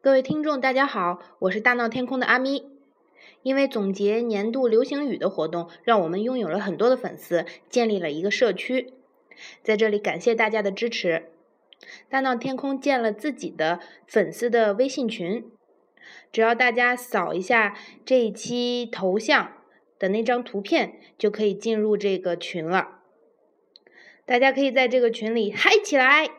各位听众大家好我是大闹天空的阿咪。因为总结年度流行语的活动让我们拥有了很多的粉丝建立了一个社区。在这里感谢大家的支持。大闹天空建了自己的粉丝的微信群只要大家扫一下这一期头像的那张图片就可以进入这个群了。大家可以在这个群里嗨起来